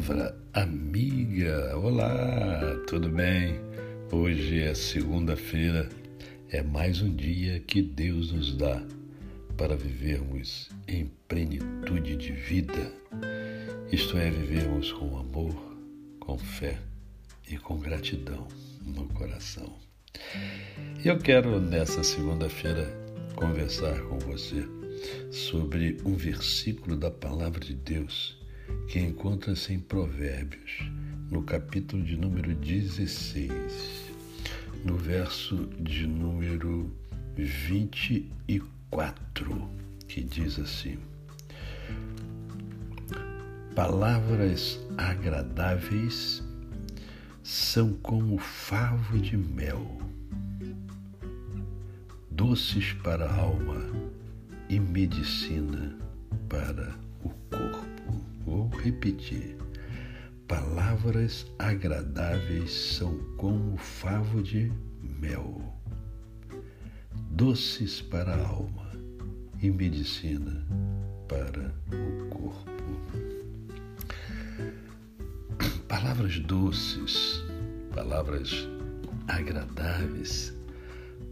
Palavra amiga. Olá, tudo bem? Hoje é segunda-feira, é mais um dia que Deus nos dá para vivermos em plenitude de vida, isto é, vivermos com amor, com fé e com gratidão no coração. Eu quero nessa segunda-feira conversar com você sobre um versículo da palavra de Deus que encontra-se em Provérbios, no capítulo de número 16, no verso de número 24, que diz assim: Palavras agradáveis são como favo de mel, doces para a alma e medicina para. Vou repetir. Palavras agradáveis são como favo de mel, doces para a alma e medicina para o corpo. Palavras doces, palavras agradáveis,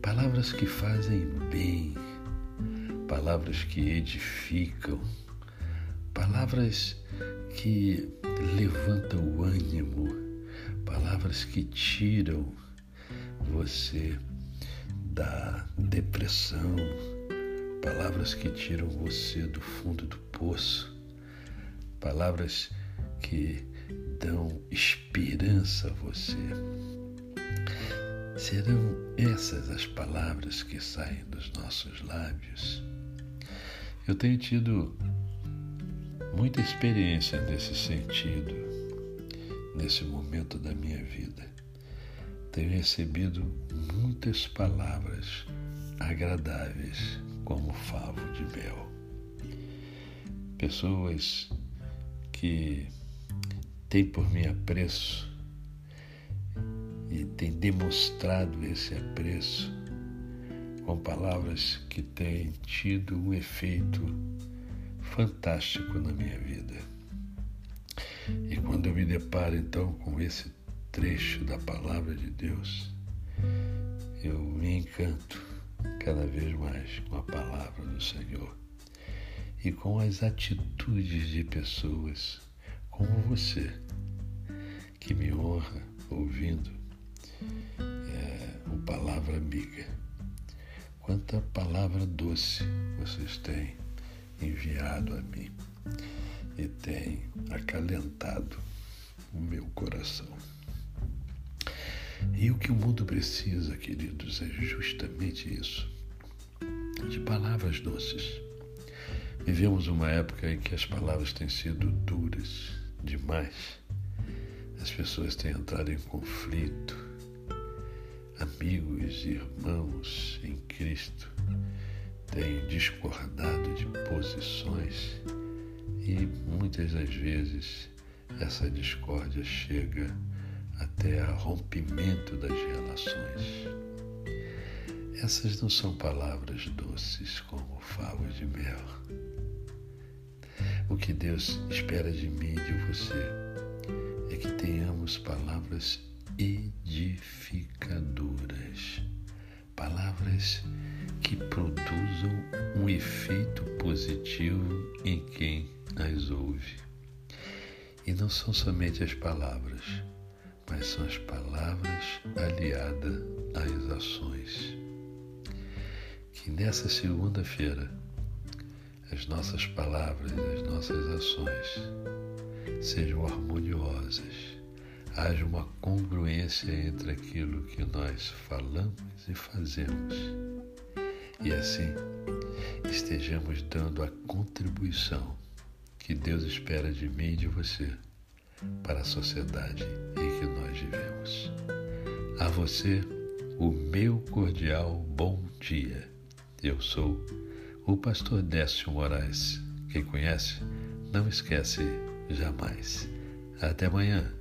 palavras que fazem bem palavras que edificam, palavras que levantam o ânimo, palavras que tiram você da depressão, palavras que tiram você do fundo do poço, palavras que dão esperança a você. Serão essas as palavras que saem dos nossos lábios eu tenho tido muita experiência nesse sentido, nesse momento da minha vida. Tenho recebido muitas palavras agradáveis, como favo de mel. Pessoas que têm por mim apreço e têm demonstrado esse apreço com palavras que têm tido um efeito fantástico na minha vida. E quando eu me deparo então com esse trecho da palavra de Deus, eu me encanto cada vez mais com a palavra do Senhor e com as atitudes de pessoas como você, que me honra ouvindo é, o Palavra Amiga. Quanta palavra doce vocês têm enviado a mim e têm acalentado o meu coração. E o que o mundo precisa, queridos, é justamente isso: de palavras doces. Vivemos uma época em que as palavras têm sido duras demais. As pessoas têm entrado em conflito, amigos irmãos em Cristo têm discordado de posições e muitas das vezes essa discórdia chega até a rompimento das relações. Essas não são palavras doces como favos de mel. O que Deus espera de mim e de você é que tenhamos palavras edificadoras, palavras que produzam um efeito positivo em quem as ouve. E não são somente as palavras, mas são as palavras aliadas às ações. Que nessa segunda-feira as nossas palavras, as nossas ações sejam harmoniosas haja uma congruência entre aquilo que nós falamos e fazemos. E assim estejamos dando a contribuição que Deus espera de mim e de você para a sociedade em que nós vivemos. A você, o meu cordial bom dia. Eu sou o pastor Décio Moraes. Quem conhece, não esquece jamais. Até amanhã